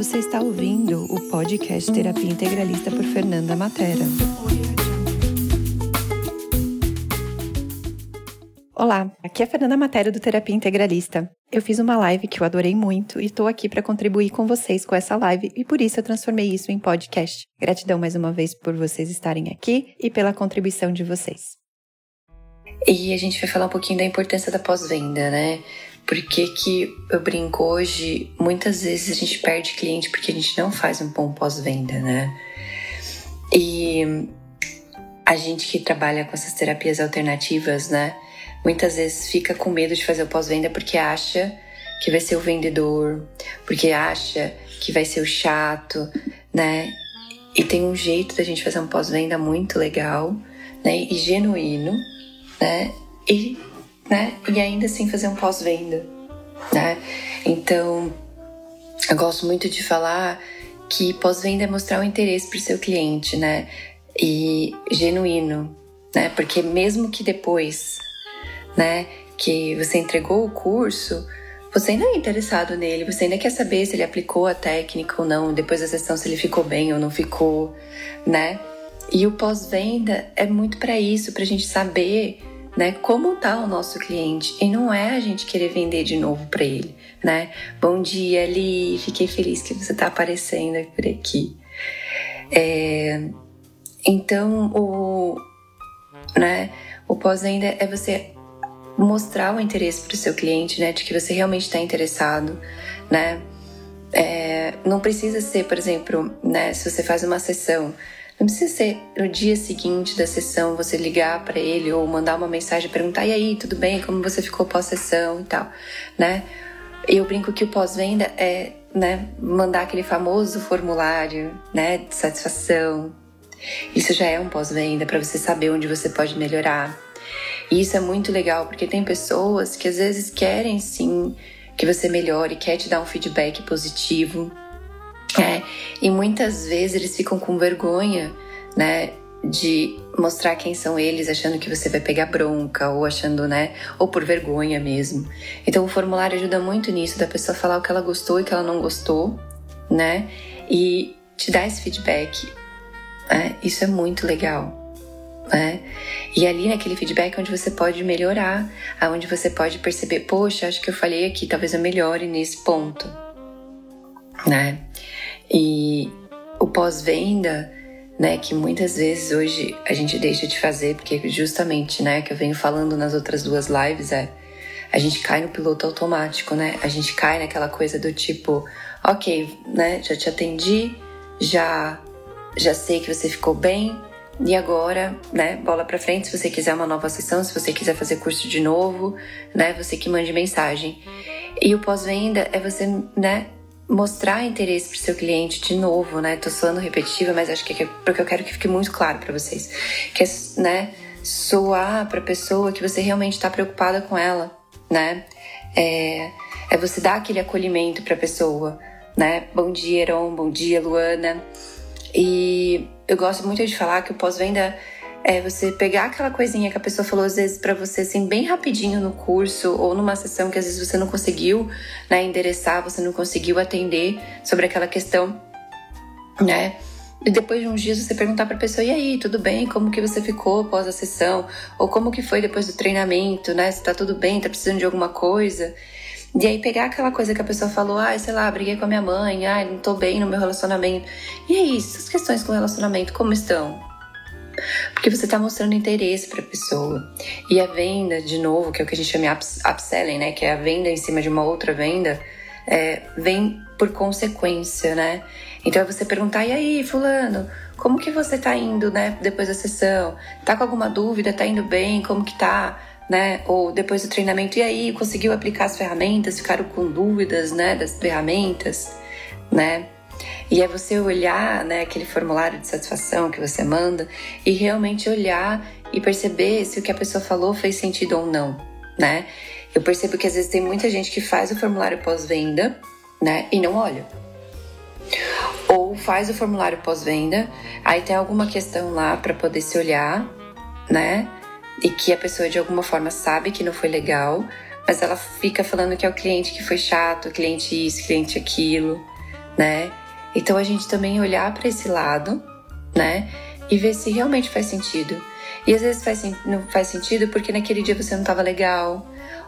Você está ouvindo o podcast Terapia Integralista por Fernanda Matera. Olá, aqui é a Fernanda Matera do Terapia Integralista. Eu fiz uma live que eu adorei muito e estou aqui para contribuir com vocês com essa live e por isso eu transformei isso em podcast. Gratidão mais uma vez por vocês estarem aqui e pela contribuição de vocês. E a gente vai falar um pouquinho da importância da pós-venda, né? Porque que eu brinco hoje, muitas vezes a gente perde cliente porque a gente não faz um bom pós-venda, né? E a gente que trabalha com essas terapias alternativas, né? Muitas vezes fica com medo de fazer o pós-venda porque acha que vai ser o vendedor, porque acha que vai ser o chato, né? E tem um jeito da gente fazer um pós-venda muito legal, né? E genuíno, né? E né? E ainda assim fazer um pós-venda, né? Então, eu gosto muito de falar que pós-venda é mostrar o interesse para o seu cliente, né? E genuíno, né? Porque mesmo que depois, né, que você entregou o curso, você ainda é interessado nele, você ainda quer saber se ele aplicou a técnica ou não, depois da sessão se ele ficou bem ou não ficou, né? E o pós-venda é muito para isso, para a gente saber né? Como tá o nosso cliente? E não é a gente querer vender de novo para ele, né? Bom dia, Ali, fiquei feliz que você tá aparecendo por aqui. É, então, o, né? O pós-venda é você mostrar o interesse para o seu cliente, né? De que você realmente está interessado, né? É, não precisa ser, por exemplo, né? Se você faz uma sessão não precisa ser no dia seguinte da sessão você ligar para ele ou mandar uma mensagem e perguntar: e aí, tudo bem? Como você ficou pós-sessão e tal, né? Eu brinco que o pós-venda é né, mandar aquele famoso formulário né, de satisfação. Isso já é um pós-venda para você saber onde você pode melhorar. E isso é muito legal porque tem pessoas que às vezes querem sim que você melhore, quer te dar um feedback positivo, é, e muitas vezes eles ficam com vergonha, né, de mostrar quem são eles, achando que você vai pegar bronca ou achando, né, ou por vergonha mesmo. Então o formulário ajuda muito nisso da pessoa falar o que ela gostou e o que ela não gostou, né, e te dar esse feedback. Né? Isso é muito legal. Né? E ali naquele feedback é onde você pode melhorar, aonde você pode perceber, poxa, acho que eu falei aqui, talvez eu melhore nesse ponto, né? E o pós-venda, né, que muitas vezes hoje a gente deixa de fazer, porque justamente, né, que eu venho falando nas outras duas lives, é a gente cai no piloto automático, né? A gente cai naquela coisa do tipo, ok, né, já te atendi, já já sei que você ficou bem, e agora, né, bola para frente, se você quiser uma nova sessão, se você quiser fazer curso de novo, né, você que mande mensagem. E o pós-venda é você, né, mostrar interesse para o seu cliente de novo, né? Tô falando repetitiva, mas acho que é porque eu quero que fique muito claro para vocês, que é, né, soar para a pessoa que você realmente está preocupada com ela, né? É, é você dar aquele acolhimento para a pessoa, né? Bom dia, Heron, bom dia, Luana. E eu gosto muito de falar que o pós-venda é você pegar aquela coisinha que a pessoa falou às vezes para você assim bem rapidinho no curso ou numa sessão que às vezes você não conseguiu né, endereçar, você não conseguiu atender sobre aquela questão, né? E depois de uns dias você perguntar para a pessoa: "E aí, tudo bem? Como que você ficou após a sessão? Ou como que foi depois do treinamento, né? Se tá tudo bem, tá precisando de alguma coisa?" E aí pegar aquela coisa que a pessoa falou, ah, sei lá, briguei com a minha mãe, ah, não tô bem no meu relacionamento. E aí, essas questões com relacionamento, como estão? Porque você está mostrando interesse para a pessoa. E a venda, de novo, que é o que a gente chama de upselling, né? Que é a venda em cima de uma outra venda, é, vem por consequência, né? Então é você perguntar, e aí, fulano, como que você tá indo, né, depois da sessão? Tá com alguma dúvida? Tá indo bem? Como que tá? Né? Ou depois do treinamento, e aí, conseguiu aplicar as ferramentas? Ficaram com dúvidas, né, das ferramentas, né? E é você olhar né, aquele formulário de satisfação que você manda e realmente olhar e perceber se o que a pessoa falou fez sentido ou não, né? Eu percebo que às vezes tem muita gente que faz o formulário pós-venda, né, e não olha. Ou faz o formulário pós-venda, aí tem alguma questão lá para poder se olhar, né? E que a pessoa de alguma forma sabe que não foi legal, mas ela fica falando que é o cliente que foi chato, cliente isso, cliente aquilo né? Então a gente também olhar para esse lado, né? E ver se realmente faz sentido. E às vezes faz, não faz sentido porque naquele dia você não estava legal,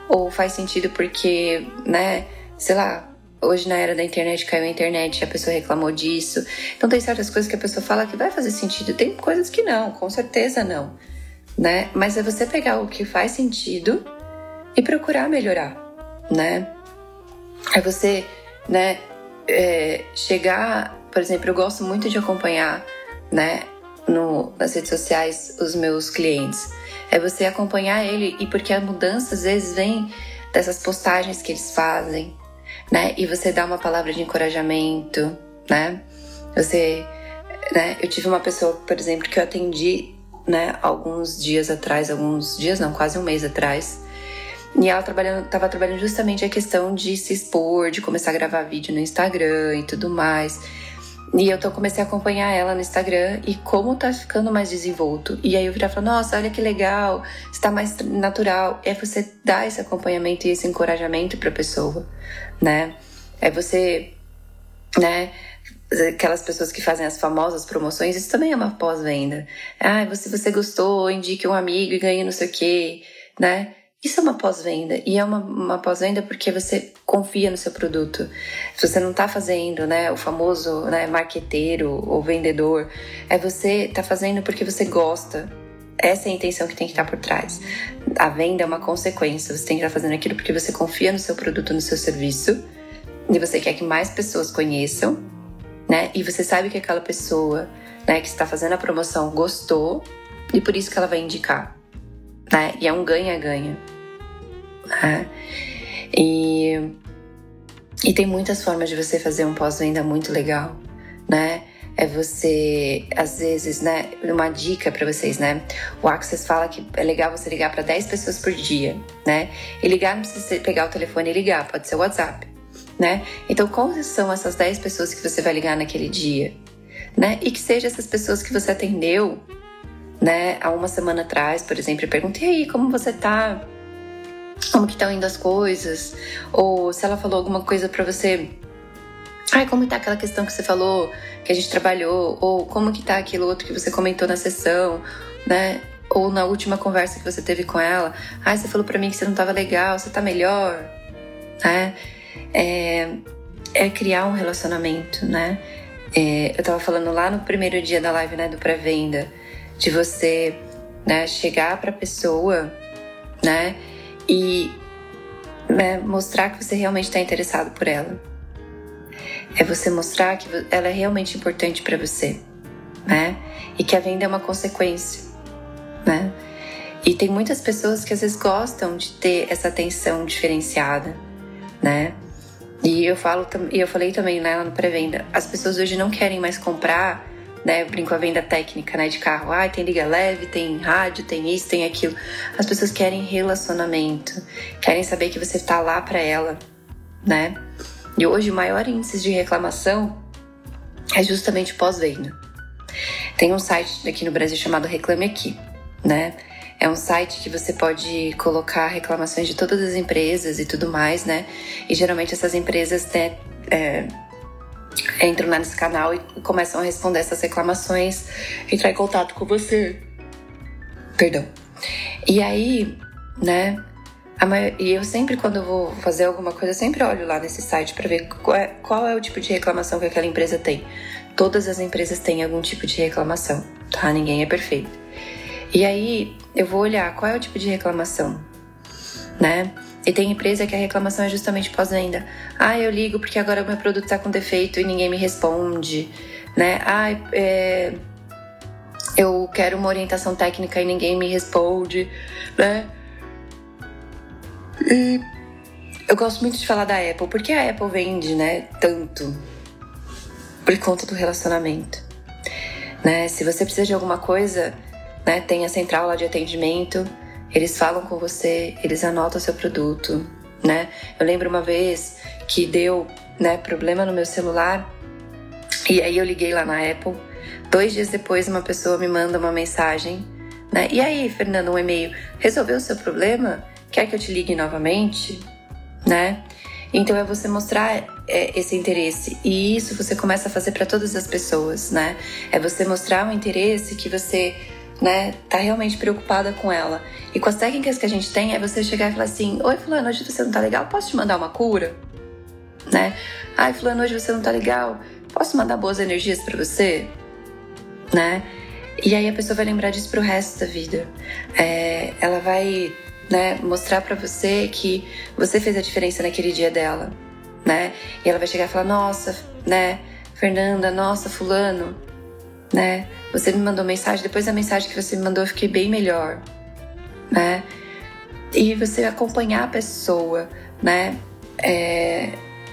ou faz sentido porque, né, sei lá, hoje na era da internet caiu a internet e a pessoa reclamou disso. Então tem certas coisas que a pessoa fala que vai fazer sentido, tem coisas que não, com certeza não, né? Mas é você pegar o que faz sentido e procurar melhorar, né? É você, né, é, chegar, por exemplo, eu gosto muito de acompanhar, né, no, nas redes sociais os meus clientes. É você acompanhar ele e porque a mudança às vezes vem dessas postagens que eles fazem, né? E você dá uma palavra de encorajamento, né? Você, né? Eu tive uma pessoa, por exemplo, que eu atendi, né, alguns dias atrás, alguns dias não, quase um mês atrás. E ela trabalhando, tava trabalhando justamente a questão de se expor, de começar a gravar vídeo no Instagram e tudo mais. E eu tô, comecei a acompanhar ela no Instagram e como tá ficando mais desenvolto. E aí eu virar e falar, nossa, olha que legal, está mais natural. É você dar esse acompanhamento e esse encorajamento pra pessoa, né? É você, né? Aquelas pessoas que fazem as famosas promoções, isso também é uma pós-venda. Ah, se você gostou, indique um amigo e ganhe não sei o quê, né? Isso é uma pós-venda. E é uma, uma pós-venda porque você confia no seu produto. Se você não está fazendo, né, o famoso né, marqueteiro ou vendedor, é você tá fazendo porque você gosta. Essa é a intenção que tem que estar tá por trás. A venda é uma consequência. Você tem que estar tá fazendo aquilo porque você confia no seu produto, no seu serviço. E você quer que mais pessoas conheçam, né? E você sabe que aquela pessoa, né, que está fazendo a promoção gostou e por isso que ela vai indicar. Né? E é um ganha-ganha. Né? E, e tem muitas formas de você fazer um pós-venda muito legal, né? É você, às vezes, né? Uma dica para vocês, né? O Access fala que é legal você ligar para 10 pessoas por dia, né? E ligar não precisa pegar o telefone e ligar, pode ser o WhatsApp, né? Então, quais são essas 10 pessoas que você vai ligar naquele dia, né? E que seja essas pessoas que você atendeu, né? Há uma semana atrás, por exemplo, e perguntei aí como você tá? Como que estão indo as coisas, ou se ela falou alguma coisa para você, ai, como tá aquela questão que você falou, que a gente trabalhou, ou como que tá aquilo outro que você comentou na sessão, né? Ou na última conversa que você teve com ela, ai, você falou para mim que você não tava legal, você tá melhor, né? É, é criar um relacionamento, né? É, eu tava falando lá no primeiro dia da live, né, do pré-venda, de você, né, chegar pra pessoa, né, e né, mostrar que você realmente está interessado por ela. É você mostrar que ela é realmente importante para você, né? E que a venda é uma consequência, né? E tem muitas pessoas que às vezes gostam de ter essa atenção diferenciada, né? E eu falo, e eu falei também né, lá no pré-venda, as pessoas hoje não querem mais comprar né? Eu brinco a venda técnica, né? De carro. Ah, tem liga leve, tem rádio, tem isso, tem aquilo. As pessoas querem relacionamento, querem saber que você está lá para ela, né? E hoje o maior índice de reclamação é justamente pós-venda. Tem um site aqui no Brasil chamado Reclame Aqui, né? É um site que você pode colocar reclamações de todas as empresas e tudo mais, né? E geralmente essas empresas né, é, entram nesse canal e começam a responder essas reclamações, entrar em contato com você. Perdão. E aí, né? E eu sempre, quando eu vou fazer alguma coisa, eu sempre olho lá nesse site para ver qual é, qual é o tipo de reclamação que aquela empresa tem. Todas as empresas têm algum tipo de reclamação, tá? Ninguém é perfeito. E aí eu vou olhar qual é o tipo de reclamação, né? E tem empresa que a reclamação é justamente pós-venda. Ah, eu ligo porque agora o meu produto está com defeito e ninguém me responde, né? Ah, é... eu quero uma orientação técnica e ninguém me responde, né? E eu gosto muito de falar da Apple, porque a Apple vende, né, tanto por conta do relacionamento, né? Se você precisa de alguma coisa, né, tem a central lá de atendimento eles falam com você, eles anotam seu produto, né? Eu lembro uma vez que deu, né, problema no meu celular e aí eu liguei lá na Apple. Dois dias depois, uma pessoa me manda uma mensagem, né? E aí, Fernando, um e-mail. Resolveu o seu problema? Quer que eu te ligue novamente? Né? Então é você mostrar é, esse interesse e isso você começa a fazer para todas as pessoas, né? É você mostrar o interesse que você, né, tá realmente preocupada com ela. E com as técnicas que a gente tem é você chegar e falar assim: "Oi, fulano, hoje você não tá legal? Posso te mandar uma cura?" Né? "Ai, fulano, hoje você não tá legal? Posso mandar boas energias para você?" Né? E aí a pessoa vai lembrar disso pro resto da vida. É, ela vai né, mostrar para você que você fez a diferença naquele dia dela, né? E ela vai chegar e falar: "Nossa, né, Fernanda, nossa, fulano, né? Você me mandou mensagem, depois da mensagem que você me mandou eu fiquei bem melhor", né? E você acompanhar a pessoa, né? É,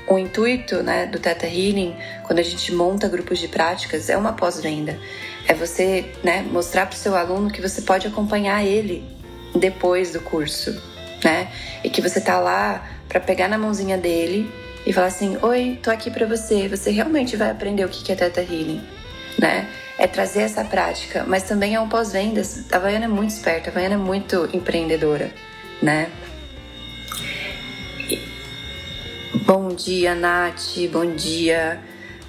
o intuito né, do Teta Healing, quando a gente monta grupos de práticas, é uma pós-venda. É você né, mostrar para o seu aluno que você pode acompanhar ele depois do curso, né? E que você tá lá para pegar na mãozinha dele e falar assim: Oi, tô aqui para você. Você realmente vai aprender o que é Teta Healing, né? É trazer essa prática, mas também é um pós-vendas. A Vaiana é muito esperta, a Vaiana é muito empreendedora, né? Bom dia, Nath. Bom dia,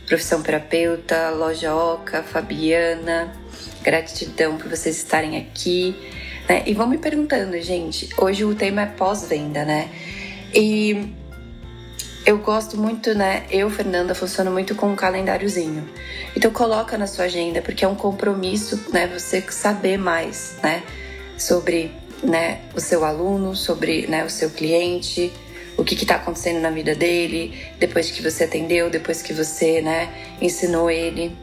profissão terapeuta, loja Oca, Fabiana. Gratidão por vocês estarem aqui. Né? E vão me perguntando, gente. Hoje o tema é pós-venda, né? E eu gosto muito, né? Eu, Fernanda, funciono muito com um calendáriozinho. Então coloca na sua agenda, porque é um compromisso, né? Você saber mais, né? Sobre né, o seu aluno, sobre né, o seu cliente, o que está acontecendo na vida dele, depois que você atendeu, depois que você né, ensinou ele,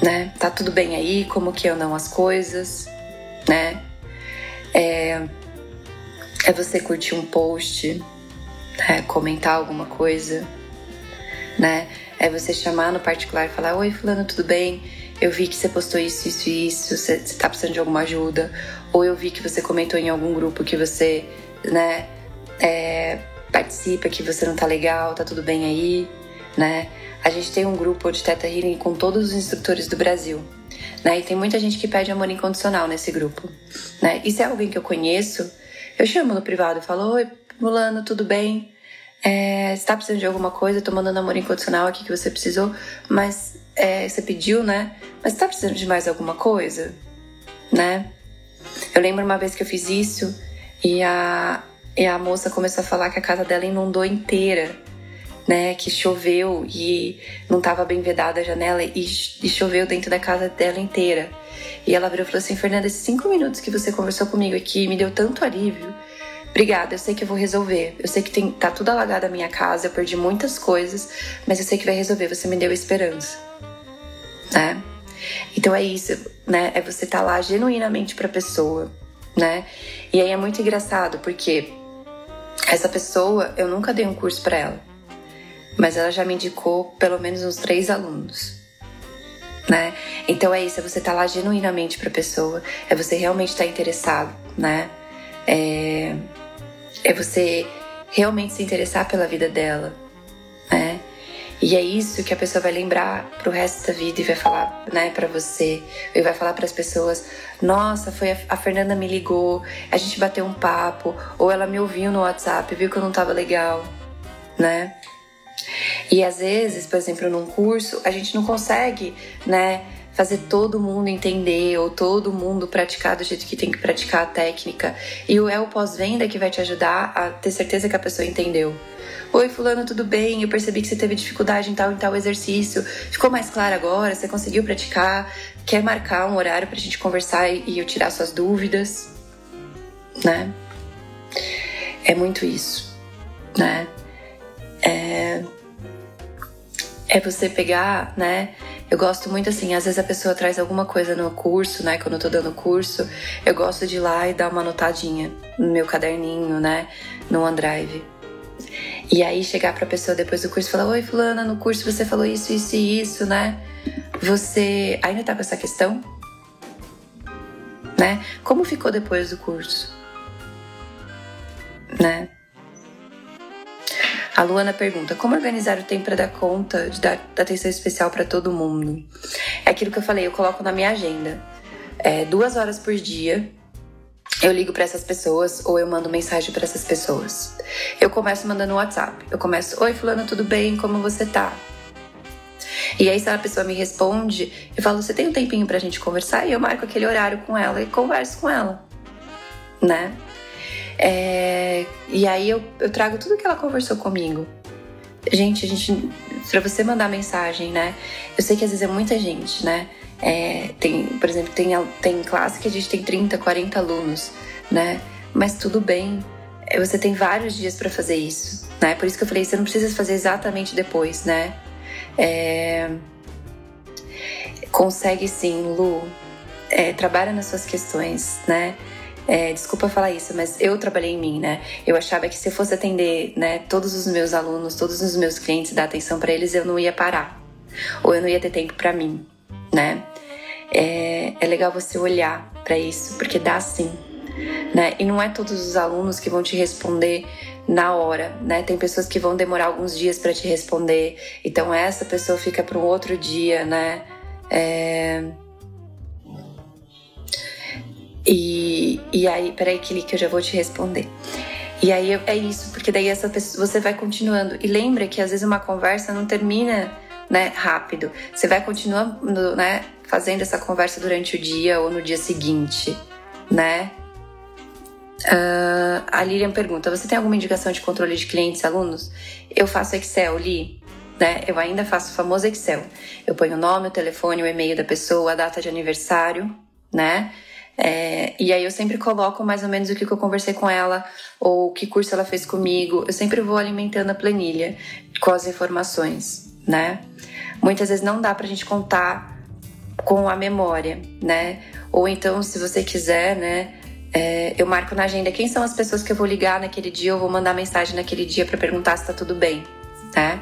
né? Tá tudo bem aí, como que andam as coisas, né? É, é você curtir um post, né? comentar alguma coisa, né? É você chamar no particular e falar: Oi, Fulano, tudo bem? Eu vi que você postou isso, isso e isso, você, você tá precisando de alguma ajuda. Ou eu vi que você comentou em algum grupo que você, né, é, participa, que você não tá legal, tá tudo bem aí, né? A gente tem um grupo de Teta Healing com todos os instrutores do Brasil. Né? E tem muita gente que pede amor incondicional nesse grupo. Né? E se é alguém que eu conheço, eu chamo no privado e falo: Oi, Mulano, tudo bem? É, você tá precisando de alguma coisa? Tô mandando amor incondicional aqui que você precisou, mas é, você pediu, né? Mas você tá precisando de mais alguma coisa? Né? Eu lembro uma vez que eu fiz isso e a, e a moça começou a falar que a casa dela inundou inteira né, que choveu e não estava bem vedada a janela e, e, choveu dentro da casa dela inteira. E ela virou e falou assim: Fernanda, esses cinco minutos que você conversou comigo aqui me deu tanto alívio. Obrigada, eu sei que eu vou resolver. Eu sei que tem, tá tudo alagado a minha casa, eu perdi muitas coisas, mas eu sei que vai resolver. Você me deu esperança. Né? Então é isso, né? É você estar tá lá genuinamente pra pessoa, né? E aí é muito engraçado, porque essa pessoa, eu nunca dei um curso para ela mas ela já me indicou pelo menos uns três alunos. Né? Então é isso, é você estar tá lá genuinamente para a pessoa, é você realmente estar tá interessado, né? É, é você realmente se interessar pela vida dela, né? E é isso que a pessoa vai lembrar pro resto da vida e vai falar, né, para você, e vai falar para as pessoas: "Nossa, foi a, a Fernanda me ligou, a gente bateu um papo, ou ela me ouviu no WhatsApp, viu que eu não tava legal", né? E às vezes, por exemplo, num curso, a gente não consegue, né, fazer todo mundo entender ou todo mundo praticar do jeito que tem que praticar a técnica. E o é o pós-venda que vai te ajudar a ter certeza que a pessoa entendeu. Oi, fulano, tudo bem? Eu percebi que você teve dificuldade em tal e tal exercício. Ficou mais claro agora? Você conseguiu praticar? Quer marcar um horário pra gente conversar e eu tirar suas dúvidas? Né? É muito isso, né? É é você pegar, né? Eu gosto muito assim, às vezes a pessoa traz alguma coisa no curso, né? Quando eu tô dando curso, eu gosto de ir lá e dar uma anotadinha no meu caderninho, né? No OneDrive. E aí chegar pra pessoa depois do curso e falar: Oi, Fulana, no curso você falou isso, isso e isso, né? Você ainda tá com essa questão? Né? Como ficou depois do curso? Né? A Luana pergunta: como organizar o tempo para dar conta de dar atenção especial para todo mundo? É aquilo que eu falei, eu coloco na minha agenda. É, duas horas por dia eu ligo para essas pessoas ou eu mando mensagem para essas pessoas. Eu começo mandando no WhatsApp. Eu começo: Oi, Fulano, tudo bem? Como você tá? E aí, se a pessoa me responde, eu falo: Você tem um tempinho pra gente conversar? E eu marco aquele horário com ela e converso com ela, né? É... E aí eu, eu trago tudo que ela conversou comigo. Gente, a gente. Pra você mandar mensagem, né? Eu sei que às vezes é muita gente, né? É, tem, por exemplo, tem, tem classe que a gente tem 30, 40 alunos, né? Mas tudo bem, é, você tem vários dias para fazer isso, né? Por isso que eu falei, você não precisa fazer exatamente depois, né? É... Consegue sim, Lu. É, trabalha nas suas questões, né? É, desculpa falar isso, mas eu trabalhei em mim, né? Eu achava que se eu fosse atender, né, todos os meus alunos, todos os meus clientes, dar atenção para eles, eu não ia parar, ou eu não ia ter tempo para mim né? É, é legal você olhar para isso, porque dá sim, né? E não é todos os alunos que vão te responder na hora, né? Tem pessoas que vão demorar alguns dias para te responder, então essa pessoa fica para um outro dia, né? É... E, e aí, peraí, que eu já vou te responder. E aí é isso, porque daí essa pessoa, você vai continuando. E lembra que às vezes uma conversa não termina né, rápido. Você vai continuando, né, fazendo essa conversa durante o dia ou no dia seguinte, né? Uh, a Lilian pergunta: Você tem alguma indicação de controle de clientes alunos? Eu faço Excel, Li. Né? Eu ainda faço o famoso Excel. Eu ponho o nome, o telefone, o e-mail da pessoa, a data de aniversário, né? É, e aí eu sempre coloco mais ou menos o que, que eu conversei com ela ou que curso ela fez comigo. Eu sempre vou alimentando a planilha com as informações né? Muitas vezes não dá pra gente contar com a memória, né? Ou então, se você quiser, né? É, eu marco na agenda quem são as pessoas que eu vou ligar naquele dia, eu vou mandar mensagem naquele dia para perguntar se tá tudo bem, né?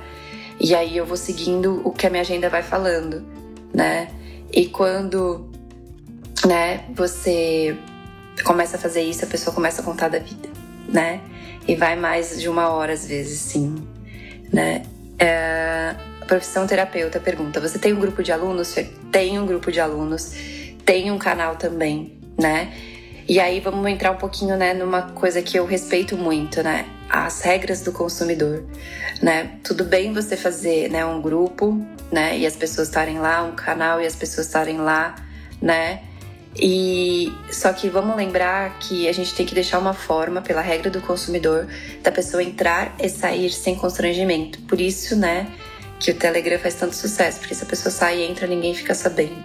E aí eu vou seguindo o que a minha agenda vai falando, né? E quando, né, você começa a fazer isso, a pessoa começa a contar da vida, né? E vai mais de uma hora às vezes, sim, né? É, profissão terapeuta pergunta: Você tem um grupo de alunos? Tem um grupo de alunos, tem um canal também, né? E aí vamos entrar um pouquinho, né, numa coisa que eu respeito muito, né? As regras do consumidor, né? Tudo bem você fazer, né, um grupo, né, e as pessoas estarem lá, um canal e as pessoas estarem lá, né? E só que vamos lembrar que a gente tem que deixar uma forma, pela regra do consumidor, da pessoa entrar e sair sem constrangimento. Por isso, né, que o Telegram faz tanto sucesso, porque se a pessoa sai e entra, ninguém fica sabendo,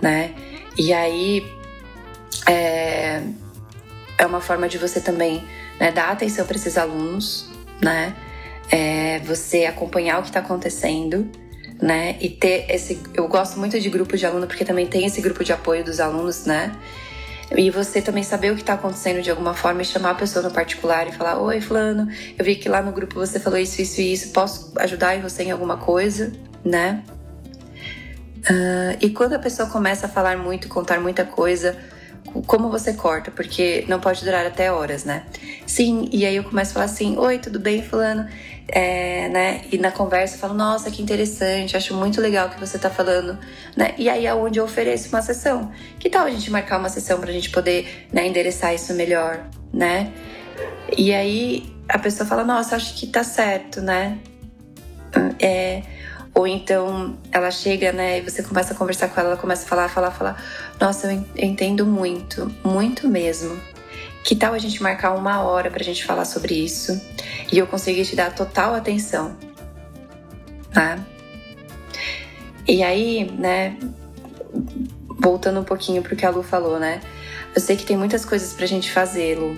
né? E aí é, é uma forma de você também né, dar atenção para esses alunos, né? É, você acompanhar o que está acontecendo, né? E ter esse. Eu gosto muito de grupo de aluno porque também tem esse grupo de apoio dos alunos, né? E você também saber o que está acontecendo de alguma forma e chamar a pessoa no particular e falar: Oi, Fulano, eu vi que lá no grupo você falou isso, isso e isso, posso ajudar você em alguma coisa, né? Uh, e quando a pessoa começa a falar muito, contar muita coisa, como você corta? Porque não pode durar até horas, né? Sim, e aí eu começo a falar assim: Oi, tudo bem, Fulano? É, né? E na conversa eu falo, nossa, que interessante, acho muito legal o que você tá falando, né? E aí é onde eu ofereço uma sessão. Que tal a gente marcar uma sessão pra gente poder né, endereçar isso melhor, né? E aí a pessoa fala, nossa, acho que tá certo, né? É, ou então ela chega, né, e você começa a conversar com ela, ela começa a falar, falar, falar. Nossa, eu entendo muito, muito mesmo. Que tal a gente marcar uma hora pra gente falar sobre isso e eu conseguir te dar total atenção? Tá? E aí, né, voltando um pouquinho pro que a Lu falou, né? Eu sei que tem muitas coisas pra gente fazer, Lu,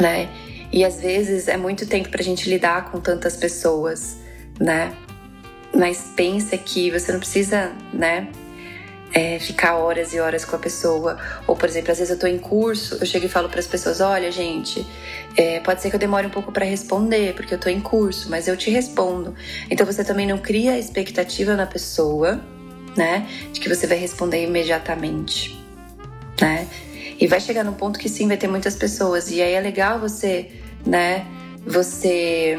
né? E às vezes é muito tempo pra gente lidar com tantas pessoas, né? Mas pensa que você não precisa, né? É, ficar horas e horas com a pessoa. Ou, por exemplo, às vezes eu tô em curso, eu chego e falo para as pessoas: olha, gente, é, pode ser que eu demore um pouco para responder, porque eu tô em curso, mas eu te respondo. Então você também não cria expectativa na pessoa, né, de que você vai responder imediatamente, né? E vai chegar num ponto que sim, vai ter muitas pessoas. E aí é legal você, né, você.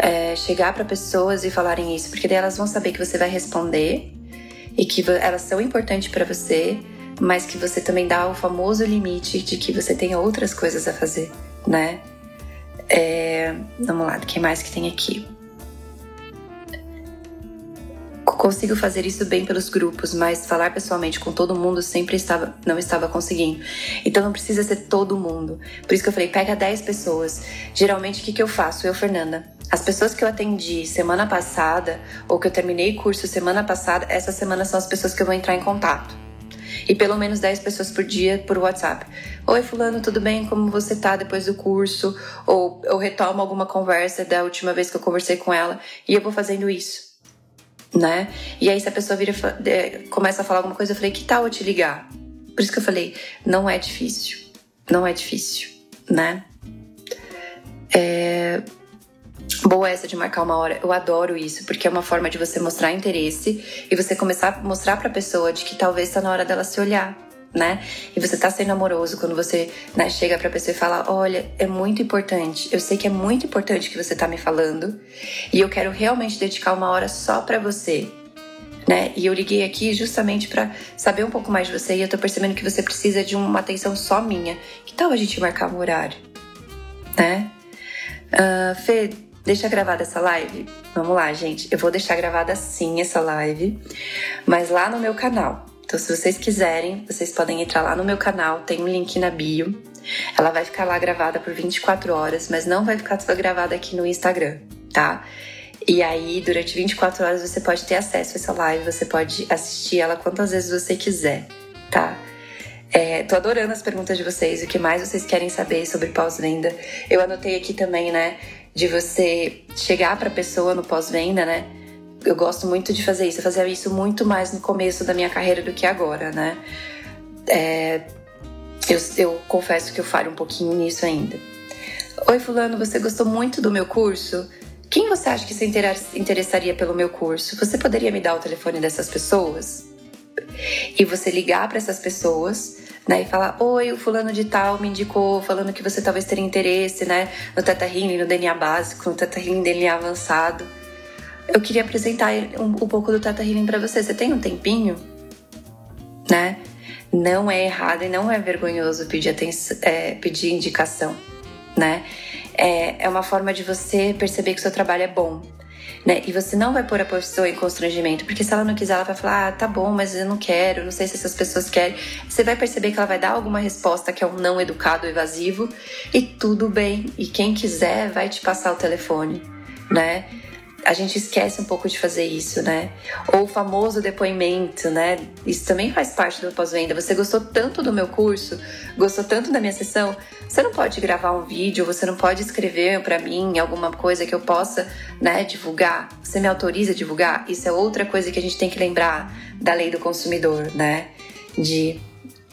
É, chegar para pessoas e falarem isso, porque daí elas vão saber que você vai responder e que elas são importantes para você, mas que você também dá o famoso limite de que você tem outras coisas a fazer, né? É, vamos lá, o que mais que tem aqui? Consigo fazer isso bem pelos grupos, mas falar pessoalmente com todo mundo sempre estava, não estava conseguindo. Então não precisa ser todo mundo. Por isso que eu falei, pega 10 pessoas. Geralmente o que, que eu faço? Eu, Fernanda, as pessoas que eu atendi semana passada, ou que eu terminei curso semana passada, essa semana são as pessoas que eu vou entrar em contato. E pelo menos 10 pessoas por dia por WhatsApp. Oi, Fulano, tudo bem? Como você tá depois do curso? Ou eu retomo alguma conversa da última vez que eu conversei com ela e eu vou fazendo isso né? E aí se a pessoa vira começa a falar alguma coisa, eu falei, que tal eu te ligar? Por isso que eu falei, não é difícil, não é difícil, né? É... Boa essa de marcar uma hora, eu adoro isso, porque é uma forma de você mostrar interesse e você começar a mostrar pra pessoa de que talvez está na hora dela se olhar, né? E você tá sendo amoroso quando você né, chega pra pessoa e fala: Olha, é muito importante, eu sei que é muito importante que você tá me falando e eu quero realmente dedicar uma hora só pra você. Né? E eu liguei aqui justamente para saber um pouco mais de você e eu tô percebendo que você precisa de uma atenção só minha. Que tal a gente marcar um horário? Né? Uh, Fê, deixa gravada essa live? Vamos lá, gente. Eu vou deixar gravada sim essa live, mas lá no meu canal. Então, se vocês quiserem, vocês podem entrar lá no meu canal, tem um link na bio. Ela vai ficar lá gravada por 24 horas, mas não vai ficar só gravada aqui no Instagram, tá? E aí, durante 24 horas, você pode ter acesso a essa live, você pode assistir ela quantas vezes você quiser, tá? É, tô adorando as perguntas de vocês, o que mais vocês querem saber sobre pós-venda. Eu anotei aqui também, né, de você chegar pra pessoa no pós-venda, né? eu gosto muito de fazer isso. Eu fazia isso muito mais no começo da minha carreira do que agora, né? É, eu, eu confesso que eu falho um pouquinho nisso ainda. Oi, Fulano, você gostou muito do meu curso? Quem você acha que se interessaria pelo meu curso? Você poderia me dar o telefone dessas pessoas? E você ligar para essas pessoas, né, e falar: Oi, o fulano de tal me indicou, falando que você talvez teria interesse, né, no Teta Healing, no DNA básico, no Teta Healing DNA avançado eu queria apresentar um, um pouco do Tata Healing para você. Você tem um tempinho? Né? Não é errado e não é vergonhoso pedir, atenção, é, pedir indicação, né? É, é uma forma de você perceber que o seu trabalho é bom, né? E você não vai pôr a pessoa em constrangimento, porque se ela não quiser, ela vai falar: ah, tá bom, mas eu não quero, não sei se essas pessoas querem. Você vai perceber que ela vai dar alguma resposta que é um não educado, evasivo, e tudo bem. E quem quiser vai te passar o telefone, né? A gente esquece um pouco de fazer isso, né? Ou o famoso depoimento, né? Isso também faz parte do pós-venda. Você gostou tanto do meu curso, gostou tanto da minha sessão, você não pode gravar um vídeo, você não pode escrever para mim alguma coisa que eu possa, né, divulgar. Você me autoriza a divulgar? Isso é outra coisa que a gente tem que lembrar da lei do consumidor, né? De,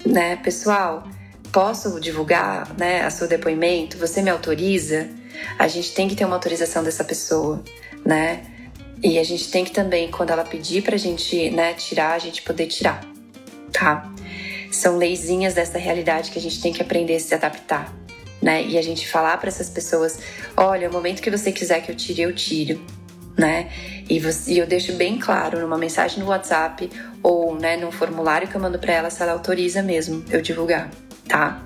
né, pessoal, posso divulgar, né, a seu depoimento? Você me autoriza? A gente tem que ter uma autorização dessa pessoa né? E a gente tem que também, quando ela pedir pra gente, né, tirar, a gente poder tirar, tá? São leizinhas dessa realidade que a gente tem que aprender a se adaptar, né? E a gente falar para essas pessoas: olha, o momento que você quiser que eu tire, eu tiro, né? E, você, e eu deixo bem claro numa mensagem no WhatsApp ou, né, num formulário que eu mando para ela se ela autoriza mesmo eu divulgar, tá?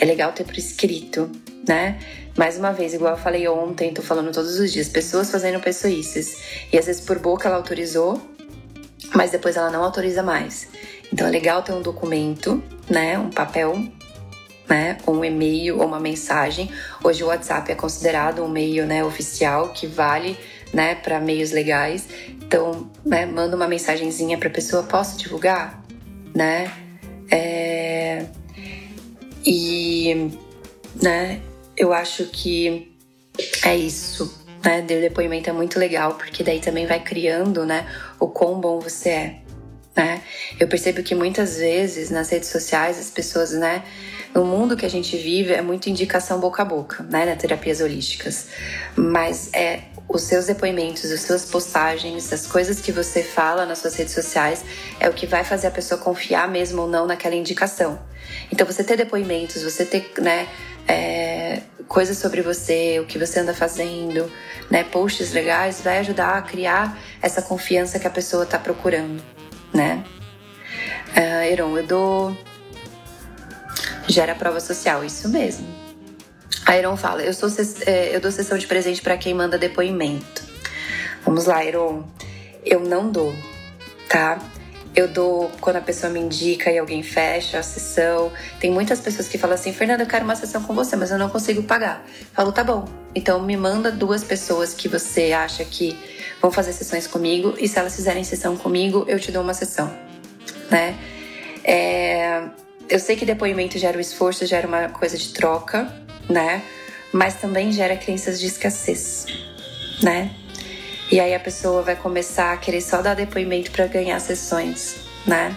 É legal ter por escrito, né? Mais uma vez, igual eu falei ontem, tô falando todos os dias, pessoas fazendo pessoices. E às vezes por boca ela autorizou, mas depois ela não autoriza mais. Então é legal ter um documento, né? Um papel, né? Ou um e-mail ou uma mensagem. Hoje o WhatsApp é considerado um meio, né, oficial que vale, né, para meios legais. Então, né, manda uma mensagenzinha para pessoa, posso divulgar, né? É... E, né? Eu acho que é isso. Né, o depoimento é muito legal, porque daí também vai criando, né, o quão bom você é, né? Eu percebo que muitas vezes nas redes sociais as pessoas, né, no mundo que a gente vive é muito indicação boca a boca, né, nas terapias holísticas. Mas é os seus depoimentos, as suas postagens, as coisas que você fala nas suas redes sociais é o que vai fazer a pessoa confiar mesmo ou não naquela indicação. Então você ter depoimentos, você ter, né, é, coisas sobre você, o que você anda fazendo, né, posts legais, vai ajudar a criar essa confiança que a pessoa está procurando, né? Uh, eu dou. Gera prova social, isso mesmo. A Heron fala: eu, sou, é, eu dou sessão de presente para quem manda depoimento. Vamos lá, Heron. Eu não dou, tá? Eu dou quando a pessoa me indica e alguém fecha a sessão. Tem muitas pessoas que falam assim: Fernanda, eu quero uma sessão com você, mas eu não consigo pagar. falo, tá bom. Então me manda duas pessoas que você acha que vão fazer sessões comigo e se elas fizerem sessão comigo, eu te dou uma sessão, né? É, eu sei que depoimento gera o esforço, gera uma coisa de troca, né? Mas também gera crenças de escassez, né? E aí a pessoa vai começar a querer só dar depoimento para ganhar sessões, né?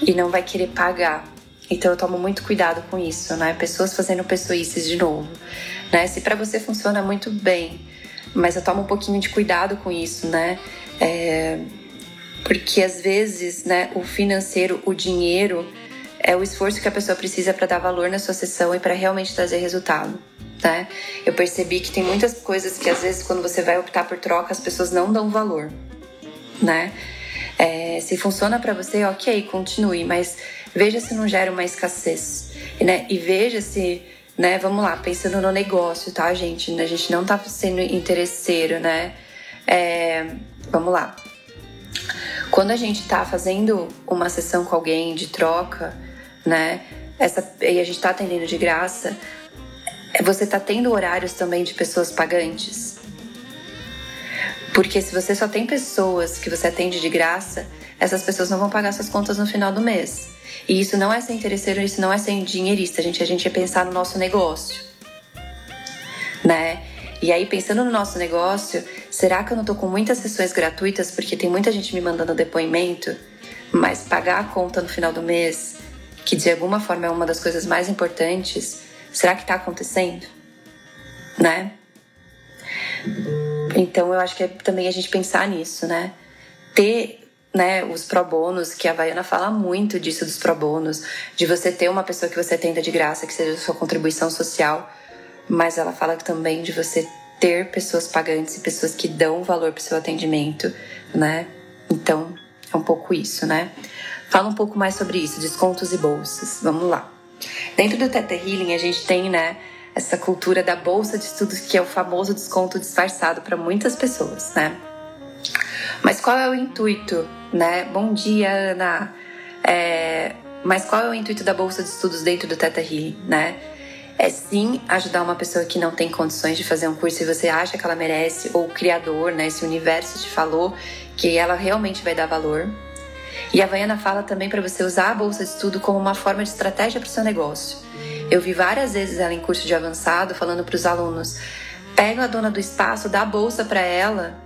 E não vai querer pagar. Então eu tomo muito cuidado com isso, né? Pessoas fazendo pessoices de novo, né? Se para você funciona muito bem, mas eu tomo um pouquinho de cuidado com isso, né? É... Porque às vezes, né, o financeiro, o dinheiro, é o esforço que a pessoa precisa para dar valor na sua sessão e para realmente trazer resultado né? Eu percebi que tem muitas coisas que às vezes quando você vai optar por troca as pessoas não dão valor, né? É, se funciona para você, ok, continue, mas veja se não gera uma escassez, né? E veja se, né? Vamos lá, pensando no negócio, tá, gente? A gente não tá sendo interesseiro, né? É, vamos lá. Quando a gente tá fazendo uma sessão com alguém de troca, né? Essa, e a gente tá atendendo de graça, é você está tendo horários também de pessoas pagantes? Porque se você só tem pessoas que você atende de graça, essas pessoas não vão pagar suas contas no final do mês. E isso não é ser interesseiro, isso não é ser dinheirista, gente. A gente é pensar no nosso negócio, né? E aí, pensando no nosso negócio, será que eu não tô com muitas sessões gratuitas porque tem muita gente me mandando depoimento, mas pagar a conta no final do mês, que de alguma forma é uma das coisas mais importantes, Será que está acontecendo? Né? Então eu acho que é também a gente pensar nisso, né? Ter né, os pro bônus, que a Vaiana fala muito disso dos pro bônus, de você ter uma pessoa que você tenta de graça, que seja sua contribuição social, mas ela fala também de você ter pessoas pagantes e pessoas que dão valor para o seu atendimento, né? Então, é um pouco isso, né? Fala um pouco mais sobre isso, descontos e bolsas. Vamos lá. Dentro do Teta Healing, a gente tem, né, essa cultura da bolsa de estudos, que é o famoso desconto disfarçado para muitas pessoas, né? Mas qual é o intuito, né? Bom dia, Ana. É... Mas qual é o intuito da bolsa de estudos dentro do Teta Healing, né? É sim ajudar uma pessoa que não tem condições de fazer um curso e você acha que ela merece, ou o criador, né? Esse universo te falou que ela realmente vai dar valor, e a Vaiana fala também para você usar a bolsa de estudo como uma forma de estratégia para o seu negócio. Eu vi várias vezes ela em curso de avançado falando para os alunos: pega a dona do espaço, dá a bolsa para ela,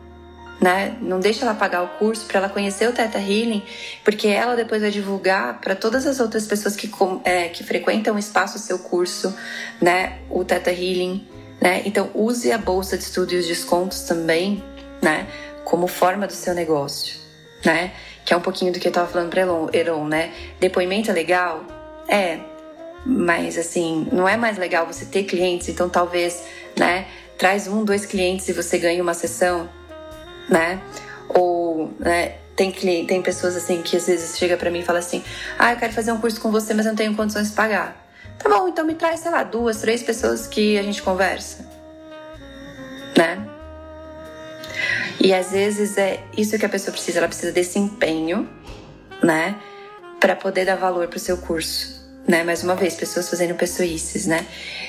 né? Não deixa ela pagar o curso para ela conhecer o Teta Healing, porque ela depois vai divulgar para todas as outras pessoas que, é, que frequentam o espaço o seu curso, né? O Teta Healing, né? Então use a bolsa de estudo e os descontos também, né? Como forma do seu negócio, né? Que é um pouquinho do que eu tava falando pra Eron, né? Depoimento é legal? É, mas assim, não é mais legal você ter clientes, então talvez, né, traz um, dois clientes e você ganha uma sessão, né? Ou, né, tem, cliente, tem pessoas assim que às vezes chega para mim e fala assim: "Ah, eu quero fazer um curso com você, mas eu não tenho condições de pagar". Tá bom, então me traz, sei lá, duas, três pessoas que a gente conversa. Né? E às vezes é isso que a pessoa precisa, ela precisa desse empenho, né, para poder dar valor para o seu curso. Né? Mais uma vez, pessoas fazendo pessoices, né?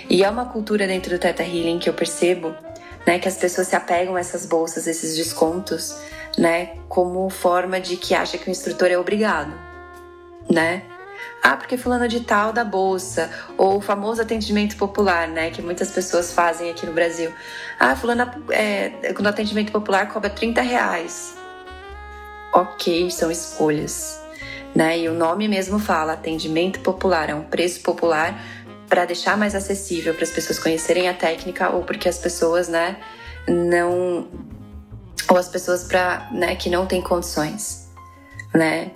E é uma cultura dentro do Teta Healing que eu percebo, né, que as pessoas se apegam a essas bolsas, esses descontos, né, como forma de que acha que o instrutor é obrigado, né? Ah, porque fulano de tal da bolsa, ou o famoso atendimento popular, né, que muitas pessoas fazem aqui no Brasil. Ah, fulano, é, quando atendimento popular cobra 30 reais. Ok, são escolhas, né, e o nome mesmo fala, atendimento popular, é um preço popular para deixar mais acessível para as pessoas conhecerem a técnica ou porque as pessoas, né, não ou as pessoas para, né, que não têm condições, né?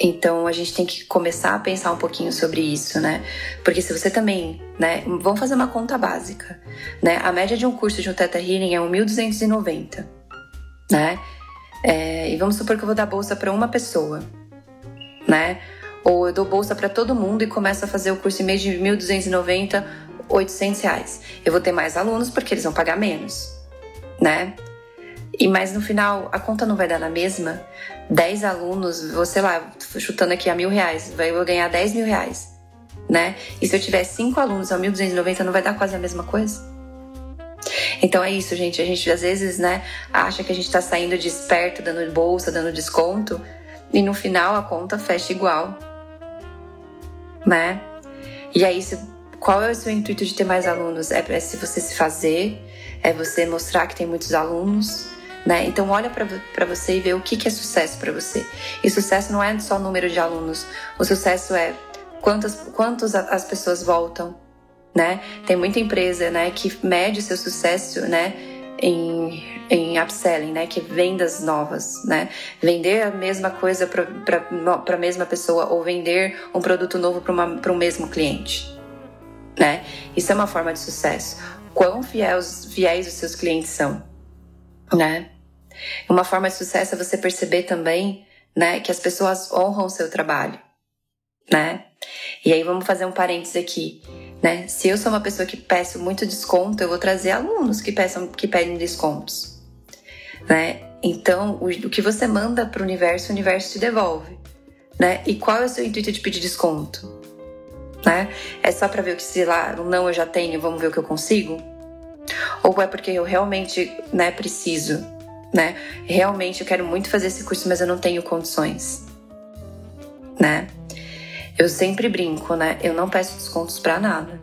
Então a gente tem que começar a pensar um pouquinho sobre isso, né? Porque se você também, né? Vamos fazer uma conta básica, né? A média de um curso de um Teta Healing é 1.290, né? É, e vamos supor que eu vou dar bolsa para uma pessoa, né? Ou eu dou bolsa para todo mundo e começo a fazer o curso em mês de 1.290, 800 reais. Eu vou ter mais alunos porque eles vão pagar menos, né? E mas no final a conta não vai dar na mesma. 10 alunos, vou sei lá, chutando aqui a mil reais, eu ganhar 10 mil reais, né? E se eu tiver 5 alunos a 1.290, não vai dar quase a mesma coisa? Então é isso, gente. A gente às vezes, né, acha que a gente tá saindo de esperto, dando bolsa, dando desconto, e no final a conta fecha igual, né? E aí, qual é o seu intuito de ter mais alunos? É, é se você se fazer, é você mostrar que tem muitos alunos, né? Então olha para você e vê o que, que é sucesso para você. E sucesso não é só número de alunos. O sucesso é quantas, quantos as pessoas voltam, né? Tem muita empresa, né, que mede seu sucesso, né, em, em upselling, né, que vendas novas, né? Vender a mesma coisa para a mesma pessoa ou vender um produto novo para o mesmo cliente, né? Isso é uma forma de sucesso. Quão fiéis, fiéis os seus clientes são, né? Uma forma de sucesso é você perceber também, né, que as pessoas honram o seu trabalho, né? E aí vamos fazer um parênteses aqui, né? Se eu sou uma pessoa que peço muito desconto, eu vou trazer alunos que peçam que pedem descontos, né? Então, o, o que você manda para o universo, o universo te devolve, né? E qual é o seu intuito de pedir desconto? Né? É só para ver o que se lá, não eu já tenho, vamos ver o que eu consigo? Ou é porque eu realmente, né, preciso, né? Realmente eu quero muito fazer esse curso, mas eu não tenho condições, né? Eu sempre brinco, né? Eu não peço descontos para nada.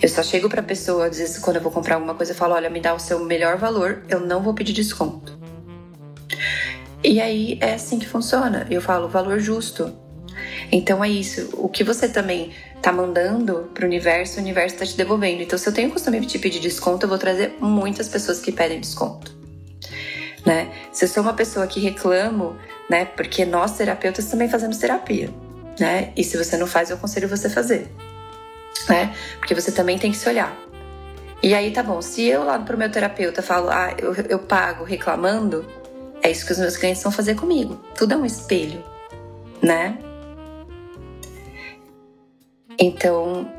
Eu só chego pra pessoa, às vezes, quando eu vou comprar alguma coisa, eu falo: olha, me dá o seu melhor valor, eu não vou pedir desconto. E aí é assim que funciona. Eu falo valor justo. Então é isso. O que você também tá mandando pro universo, o universo tá te devolvendo. Então, se eu tenho costume de pedir desconto, eu vou trazer muitas pessoas que pedem desconto. Né? Se eu sou uma pessoa que reclamo, né? Porque nós terapeutas também fazemos terapia né? E se você não faz, eu aconselho você a fazer, né? Porque você também tem que se olhar. E aí tá bom, se eu lá pro meu terapeuta falo, ah, eu, eu pago reclamando, é isso que os meus clientes vão fazer comigo. Tudo é um espelho, né? Então,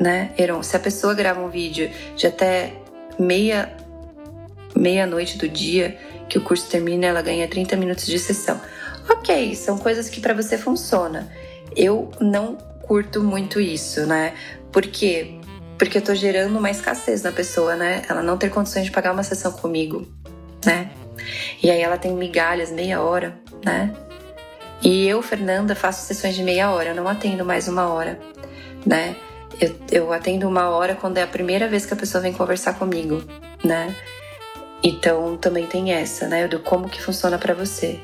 né, Heron, se a pessoa grava um vídeo de até meia meia-noite do dia que o curso termina, ela ganha 30 minutos de sessão. Ok, são coisas que para você funciona. Eu não curto muito isso, né? Por quê? Porque eu tô gerando uma escassez na pessoa, né? Ela não ter condições de pagar uma sessão comigo, né? E aí ela tem migalhas meia hora, né? E eu, Fernanda, faço sessões de meia hora, eu não atendo mais uma hora, né? Eu, eu atendo uma hora quando é a primeira vez que a pessoa vem conversar comigo, né? Então também tem essa, né? Do como que funciona para você.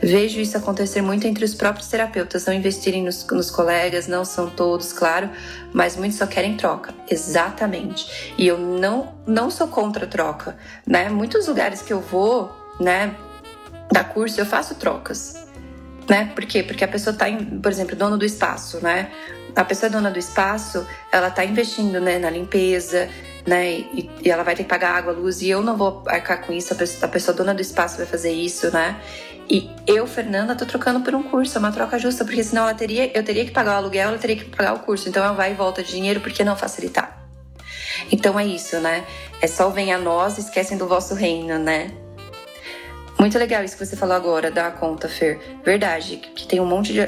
Vejo isso acontecer muito entre os próprios terapeutas, não investirem nos, nos, colegas, não são todos, claro, mas muitos só querem troca. Exatamente. E eu não, não sou contra troca, né? Muitos lugares que eu vou, né, da curso, eu faço trocas. Né? Por quê? Porque a pessoa está, por exemplo, dono do espaço, né? A pessoa é dona do espaço, ela está investindo né, na limpeza, né? E, e, ela vai ter que pagar água, luz, e eu não vou arcar com isso, a pessoa, a pessoa dona do espaço vai fazer isso, né? E eu, Fernanda, tô trocando por um curso, é uma troca justa, porque senão ela teria, eu teria que pagar o aluguel, ela teria que pagar o curso. Então ela vai e volta de dinheiro, por que não facilitar? Então é isso, né? É só vem a nós, esquecem do vosso reino, né? Muito legal isso que você falou agora da conta, Fer. Verdade, que tem um monte de,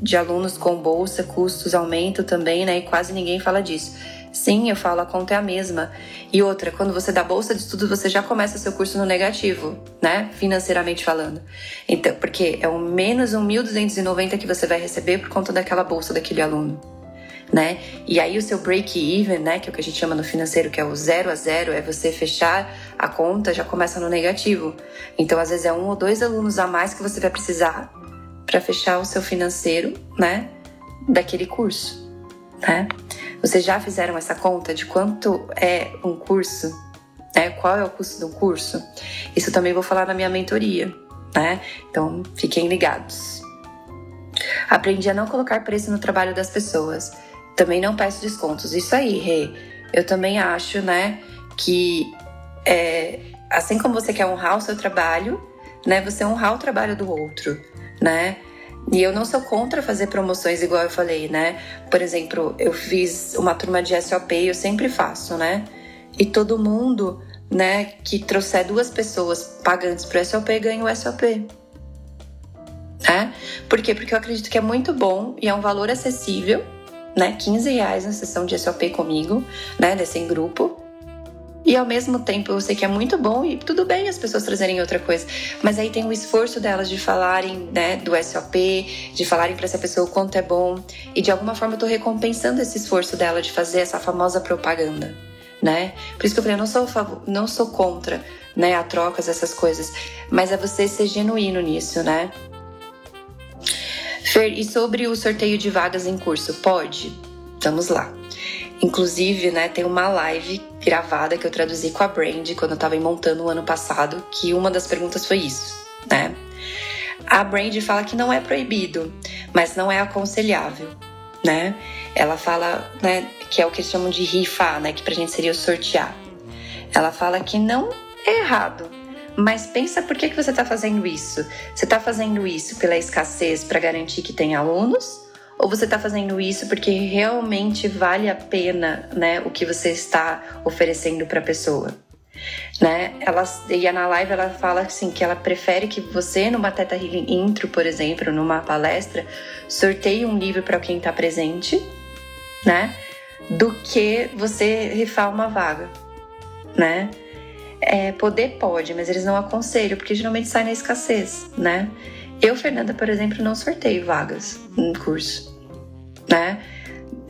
de alunos com bolsa, custos aumento também, né? E quase ninguém fala disso. Sim, eu falo, a conta é a mesma. E outra, quando você dá bolsa de estudo, você já começa seu curso no negativo, né? Financeiramente falando. Então, porque é o menos 1.290 que você vai receber por conta daquela bolsa daquele aluno. Né? E aí o seu break-even, né, que é o que a gente chama no financeiro, que é o zero a zero, é você fechar a conta, já começa no negativo. Então, às vezes é um ou dois alunos a mais que você vai precisar para fechar o seu financeiro, né, daquele curso, né? Vocês já fizeram essa conta de quanto é um curso? Né? Qual é o custo de um curso? Isso também vou falar na minha mentoria, né? Então fiquem ligados. Aprendi a não colocar preço no trabalho das pessoas. Também não peço descontos. Isso aí, Rê. Eu também acho, né, que é, assim como você quer honrar o seu trabalho, né, você honrar o trabalho do outro, né? E eu não sou contra fazer promoções igual eu falei, né? Por exemplo, eu fiz uma turma de SOP, eu sempre faço, né? E todo mundo, né, que trouxer duas pessoas pagantes para o SOP ganha o SOP. Né? Por quê? Porque eu acredito que é muito bom e é um valor acessível, né? 15 reais na sessão de SOP comigo, né? Desse grupo. E ao mesmo tempo eu sei que é muito bom e tudo bem as pessoas trazerem outra coisa, mas aí tem o esforço delas de falarem, né, do SOP, de falarem para essa pessoa o quanto é bom e de alguma forma eu tô recompensando esse esforço dela de fazer essa famosa propaganda, né? Por isso que eu falei, eu não sou não sou contra, né, a trocas essas coisas, mas é você ser genuíno nisso, né? Fer, e sobre o sorteio de vagas em curso, pode? Vamos lá. Inclusive, né, tem uma live gravada que eu traduzi com a Brand quando eu estava montando o ano passado, que uma das perguntas foi isso, né? A Brand fala que não é proibido, mas não é aconselhável, né? Ela fala, né, que é o que eles chamam de rifar, né, que pra gente seria o sortear. Ela fala que não é errado, mas pensa por que, que você está fazendo isso. Você está fazendo isso pela escassez para garantir que tem alunos? Ou você está fazendo isso porque realmente vale a pena, né, o que você está oferecendo para a pessoa? Né? Ela, e na live ela fala assim que ela prefere que você numa Teta Healing intro, por exemplo, numa palestra, sorteie um livro para quem está presente, né? Do que você rifar uma vaga, né? É, poder pode, mas eles não aconselham, porque geralmente sai na escassez, né? Eu, Fernanda, por exemplo, não sorteio vagas no curso né?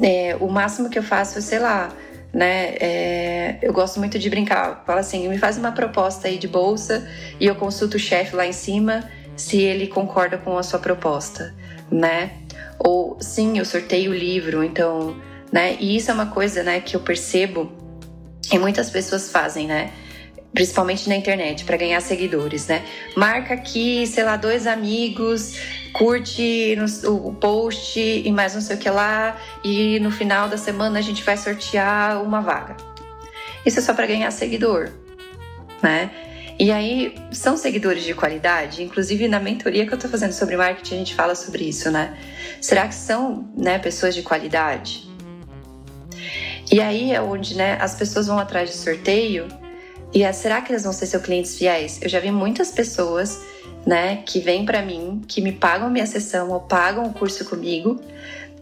É, o máximo que eu faço é, sei lá, né? É, eu gosto muito de brincar. Fala assim, me faz uma proposta aí de bolsa e eu consulto o chefe lá em cima se ele concorda com a sua proposta, né? Ou sim, eu sorteio o livro, então, né? E isso é uma coisa, né, que eu percebo e muitas pessoas fazem, né? Principalmente na internet, para ganhar seguidores, né? Marca aqui, sei lá, dois amigos, curte o post e mais não sei o que lá, e no final da semana a gente vai sortear uma vaga. Isso é só para ganhar seguidor, né? E aí, são seguidores de qualidade? Inclusive, na mentoria que eu tô fazendo sobre marketing, a gente fala sobre isso, né? Será que são né, pessoas de qualidade? E aí é onde né, as pessoas vão atrás de sorteio e é, será que eles vão ser seus clientes fiéis? Eu já vi muitas pessoas, né, que vêm para mim, que me pagam minha sessão ou pagam o curso comigo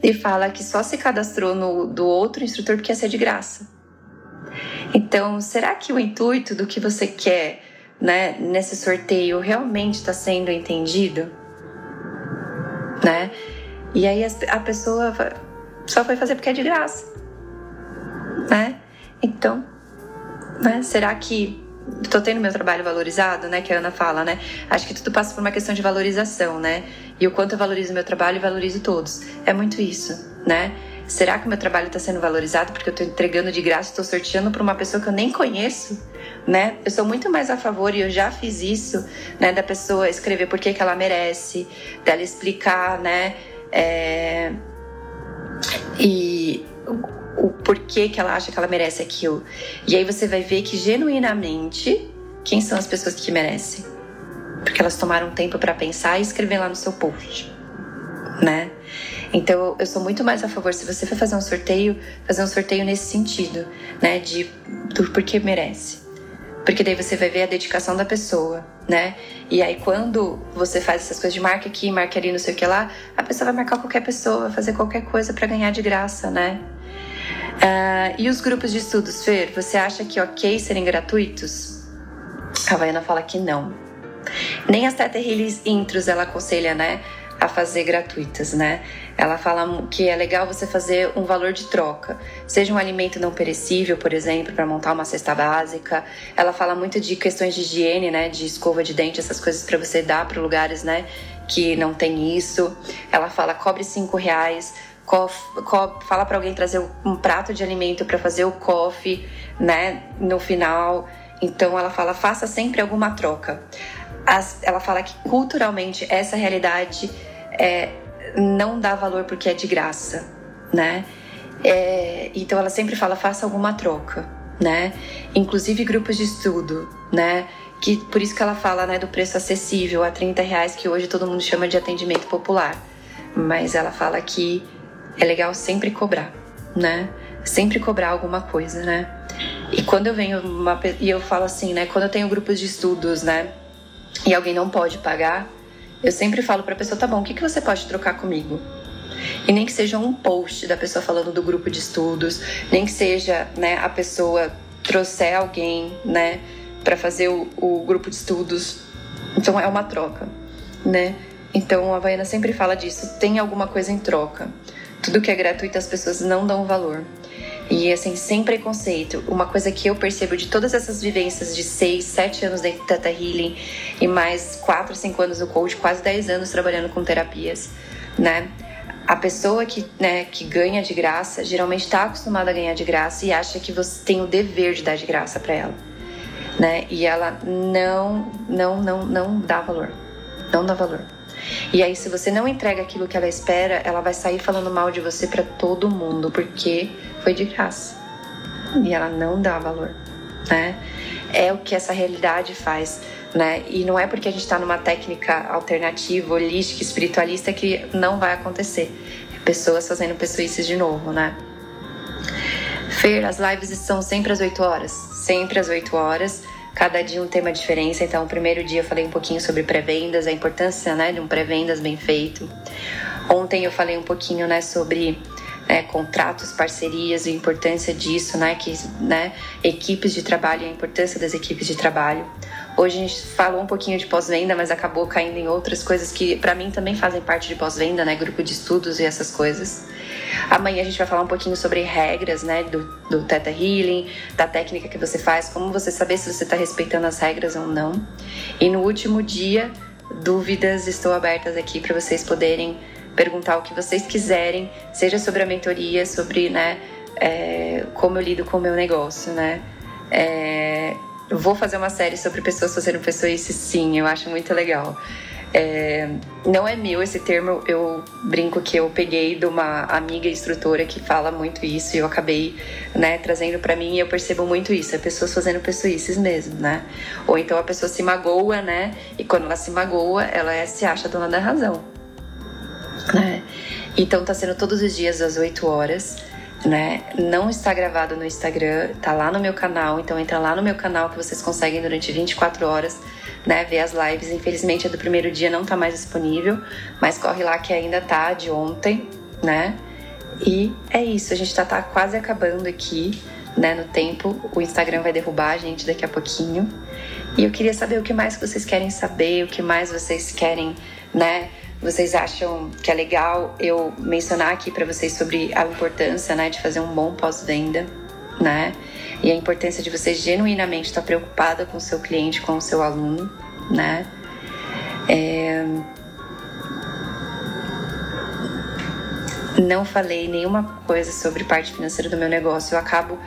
e fala que só se cadastrou no do outro instrutor porque ia ser de graça. Então, será que o intuito do que você quer, né, nesse sorteio realmente está sendo entendido? Né? E aí a pessoa só foi fazer porque é de graça, né? Então, né? Será que estou tendo meu trabalho valorizado, né? Que a Ana fala, né? Acho que tudo passa por uma questão de valorização, né? E o quanto eu valorizo meu trabalho e valorizo todos. É muito isso, né? Será que o meu trabalho está sendo valorizado porque eu estou entregando de graça, estou sorteando para uma pessoa que eu nem conheço, né? Eu sou muito mais a favor e eu já fiz isso, né? Da pessoa escrever por que, que ela merece, dela explicar, né? É... E o porquê que ela acha que ela merece aquilo. E aí você vai ver que genuinamente quem são as pessoas que merecem. Porque elas tomaram tempo para pensar e escrever lá no seu post, né? Então eu sou muito mais a favor se você for fazer um sorteio, fazer um sorteio nesse sentido, né, de do porquê merece. Porque daí você vai ver a dedicação da pessoa, né? E aí quando você faz essas coisas de marca aqui, marca ali, não sei o que lá, a pessoa vai marcar qualquer pessoa, vai fazer qualquer coisa para ganhar de graça, né? Uh, e os grupos de estudos, Fer, você acha que ok serem gratuitos? A Havaiana fala que não. Nem as Teta Healings intros ela aconselha, né? A fazer gratuitas, né? Ela fala que é legal você fazer um valor de troca, seja um alimento não perecível, por exemplo, para montar uma cesta básica. Ela fala muito de questões de higiene, né? De escova de dente, essas coisas para você dar para lugares, né? Que não tem isso. Ela fala cobre cinco reais fala para alguém trazer um prato de alimento para fazer o coffee, né, no final. Então ela fala faça sempre alguma troca. As, ela fala que culturalmente essa realidade é, não dá valor porque é de graça, né? É, então ela sempre fala faça alguma troca, né? Inclusive grupos de estudo, né? que por isso que ela fala né, do preço acessível a 30 reais, que hoje todo mundo chama de atendimento popular. Mas ela fala que é legal sempre cobrar, né? Sempre cobrar alguma coisa, né? E quando eu venho uma, e eu falo assim, né? Quando eu tenho grupos de estudos, né? E alguém não pode pagar, eu sempre falo para a pessoa, tá bom, o que, que você pode trocar comigo? E nem que seja um post da pessoa falando do grupo de estudos, nem que seja, né, a pessoa trouxer alguém, né, para fazer o, o, grupo de estudos. Então é uma troca, né? Então a Havaiana sempre fala disso, tem alguma coisa em troca. Tudo que é gratuito as pessoas não dão valor. E assim, sem preconceito, uma coisa que eu percebo de todas essas vivências de 6, 7 anos dentro do Teta Healing e mais 4, 5 anos no coach, quase 10 anos trabalhando com terapias, né? A pessoa que, né, que ganha de graça geralmente está acostumada a ganhar de graça e acha que você tem o dever de dar de graça para ela, né? E ela não, não, não, não dá valor, não dá valor. E aí, se você não entrega aquilo que ela espera, ela vai sair falando mal de você para todo mundo, porque foi de graça. E ela não dá valor, né? É o que essa realidade faz, né? E não é porque a gente está numa técnica alternativa, holística, espiritualista que não vai acontecer. É pessoas fazendo pessoices de novo, né? Fer, as lives são sempre às 8 horas. Sempre às 8 horas. Cada dia um tema diferente. Então, o primeiro dia eu falei um pouquinho sobre pré-vendas, a importância né, de um pré-vendas bem feito. Ontem eu falei um pouquinho né, sobre né, contratos, parcerias, a importância disso, né, que, né, equipes de trabalho, a importância das equipes de trabalho. Hoje a gente falou um pouquinho de pós-venda, mas acabou caindo em outras coisas que para mim também fazem parte de pós-venda, né, grupo de estudos e essas coisas. Amanhã a gente vai falar um pouquinho sobre regras, né, do, do Theta Healing, da técnica que você faz, como você saber se você está respeitando as regras ou não. E no último dia, dúvidas estou abertas aqui para vocês poderem perguntar o que vocês quiserem, seja sobre a mentoria, sobre né, é, como eu lido com o meu negócio, né? É, eu vou fazer uma série sobre pessoas fazendo pessoas, sim, eu acho muito legal. É, não é meu esse termo, eu brinco que eu peguei de uma amiga instrutora que fala muito isso e eu acabei né, trazendo para mim e eu percebo muito isso, é pessoas fazendo pessoices mesmo, né? Ou então a pessoa se magoa, né? E quando ela se magoa, ela é, se acha dona da razão. Né? Então tá sendo todos os dias às 8 horas. Né? Não está gravado no Instagram, tá lá no meu canal, então entra lá no meu canal que vocês conseguem durante 24 horas, né, ver as lives. Infelizmente a do primeiro dia não tá mais disponível, mas corre lá que ainda tá de ontem, né? E é isso, a gente tá, tá quase acabando aqui, né, no tempo. O Instagram vai derrubar a gente daqui a pouquinho. E eu queria saber o que mais vocês querem saber, o que mais vocês querem, né, vocês acham que é legal eu mencionar aqui para vocês sobre a importância, né, de fazer um bom pós-venda, né? E a importância de você genuinamente estar preocupada com o seu cliente, com o seu aluno, né? É... Não falei nenhuma coisa sobre parte financeira do meu negócio. Eu acabo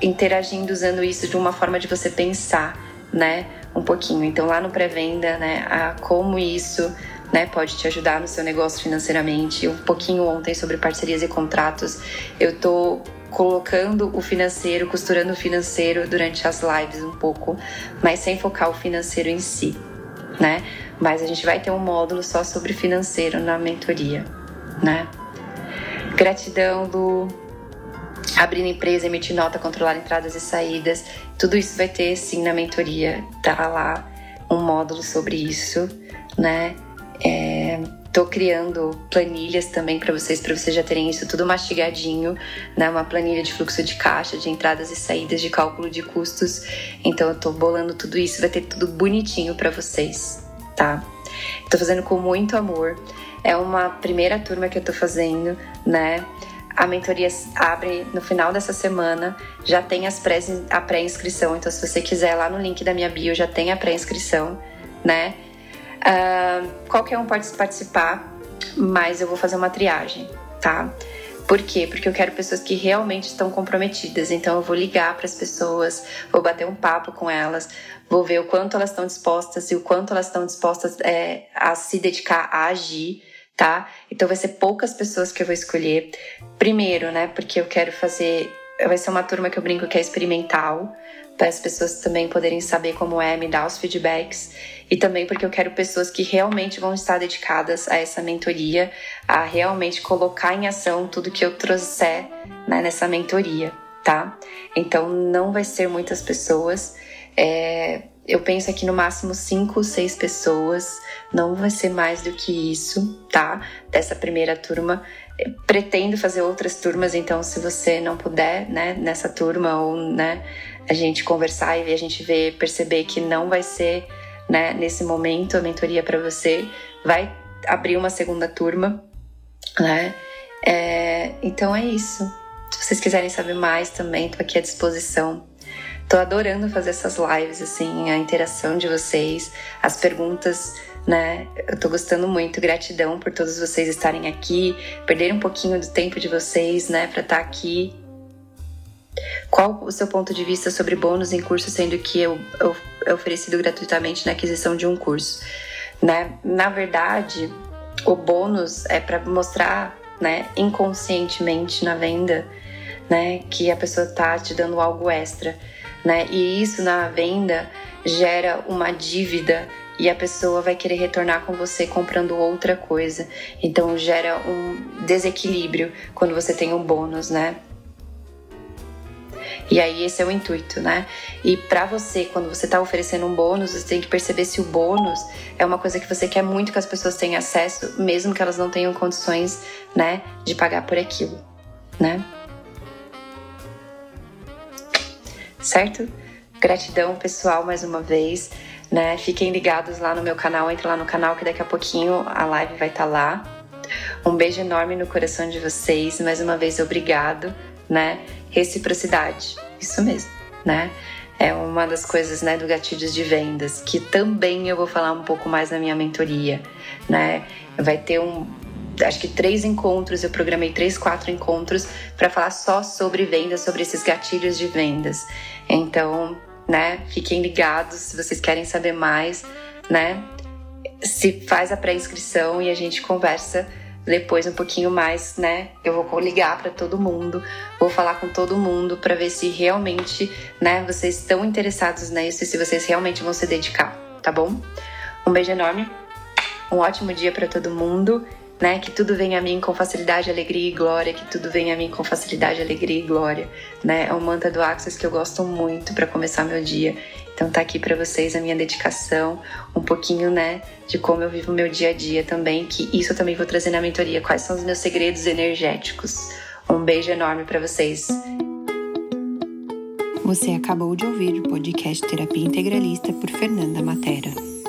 interagindo usando isso de uma forma de você pensar, né? Um pouquinho. Então, lá no pré-venda, né? A como isso né, pode te ajudar no seu negócio financeiramente. Um pouquinho ontem sobre parcerias e contratos. Eu tô colocando o financeiro, costurando o financeiro durante as lives um pouco, mas sem focar o financeiro em si, né? Mas a gente vai ter um módulo só sobre financeiro na mentoria, né? Gratidão do abrindo empresa, emitir nota, controlar entradas e saídas. Tudo isso vai ter sim na mentoria, tá lá um módulo sobre isso, né? É, tô criando planilhas também para vocês, para vocês já terem isso tudo mastigadinho, né? Uma planilha de fluxo de caixa, de entradas e saídas, de cálculo de custos. Então eu tô bolando tudo isso, vai ter tudo bonitinho para vocês, tá? Tô fazendo com muito amor. É uma primeira turma que eu tô fazendo, né? A mentoria abre no final dessa semana, já tem as pré, a pré-inscrição, então se você quiser lá no link da minha bio já tem a pré-inscrição, né? Uh, qualquer um pode participar, mas eu vou fazer uma triagem, tá? Por quê? Porque eu quero pessoas que realmente estão comprometidas. Então eu vou ligar para as pessoas, vou bater um papo com elas, vou ver o quanto elas estão dispostas e o quanto elas estão dispostas é, a se dedicar a agir, tá? Então vai ser poucas pessoas que eu vou escolher. Primeiro, né? Porque eu quero fazer. Vai ser uma turma que eu brinco que é experimental para as pessoas também poderem saber como é, me dar os feedbacks e também porque eu quero pessoas que realmente vão estar dedicadas a essa mentoria, a realmente colocar em ação tudo que eu trouxer né, nessa mentoria, tá? Então não vai ser muitas pessoas. É, eu penso aqui no máximo cinco, seis pessoas, não vai ser mais do que isso, tá? Dessa primeira turma. Pretendo fazer outras turmas, então se você não puder, né, nessa turma ou, né, a gente conversar e a gente ver, perceber que não vai ser né, nesse momento a mentoria para você, vai abrir uma segunda turma, né? É, então é isso. Se vocês quiserem saber mais também, tô aqui à disposição. Tô adorando fazer essas lives, assim, a interação de vocês, as perguntas, né? Eu tô gostando muito. Gratidão por todos vocês estarem aqui, perderem um pouquinho do tempo de vocês, né, para estar tá aqui qual o seu ponto de vista sobre bônus em curso, sendo que eu, eu, é oferecido gratuitamente na aquisição de um curso? Né? Na verdade, o bônus é para mostrar né, inconscientemente na venda né, que a pessoa está te dando algo extra. Né? E isso na venda gera uma dívida e a pessoa vai querer retornar com você comprando outra coisa. Então gera um desequilíbrio quando você tem um bônus, né? E aí esse é o intuito, né? E para você, quando você está oferecendo um bônus, você tem que perceber se o bônus é uma coisa que você quer muito que as pessoas tenham acesso, mesmo que elas não tenham condições, né, de pagar por aquilo, né? Certo? Gratidão, pessoal, mais uma vez. Né? Fiquem ligados lá no meu canal, entre lá no canal que daqui a pouquinho a live vai estar tá lá. Um beijo enorme no coração de vocês. Mais uma vez, obrigado, né? Reciprocidade, isso mesmo, né? É uma das coisas, né, do gatilhos de vendas, que também eu vou falar um pouco mais na minha mentoria, né? Vai ter um, acho que três encontros, eu programei três, quatro encontros para falar só sobre vendas, sobre esses gatilhos de vendas. Então, né, fiquem ligados se vocês querem saber mais, né? Se faz a pré-inscrição e a gente conversa depois um pouquinho mais, né? Eu vou ligar para todo mundo, vou falar com todo mundo para ver se realmente, né, vocês estão interessados nisso e se vocês realmente vão se dedicar, tá bom? Um beijo enorme. Um ótimo dia para todo mundo, né? Que tudo venha a mim com facilidade, alegria e glória, que tudo venha a mim com facilidade, alegria e glória, né? É um mantra do Axis que eu gosto muito para começar meu dia então tá aqui para vocês a minha dedicação, um pouquinho, né, de como eu vivo meu dia a dia também, que isso eu também vou trazer na mentoria, quais são os meus segredos energéticos. Um beijo enorme para vocês. Você acabou de ouvir o podcast Terapia Integralista por Fernanda Matera.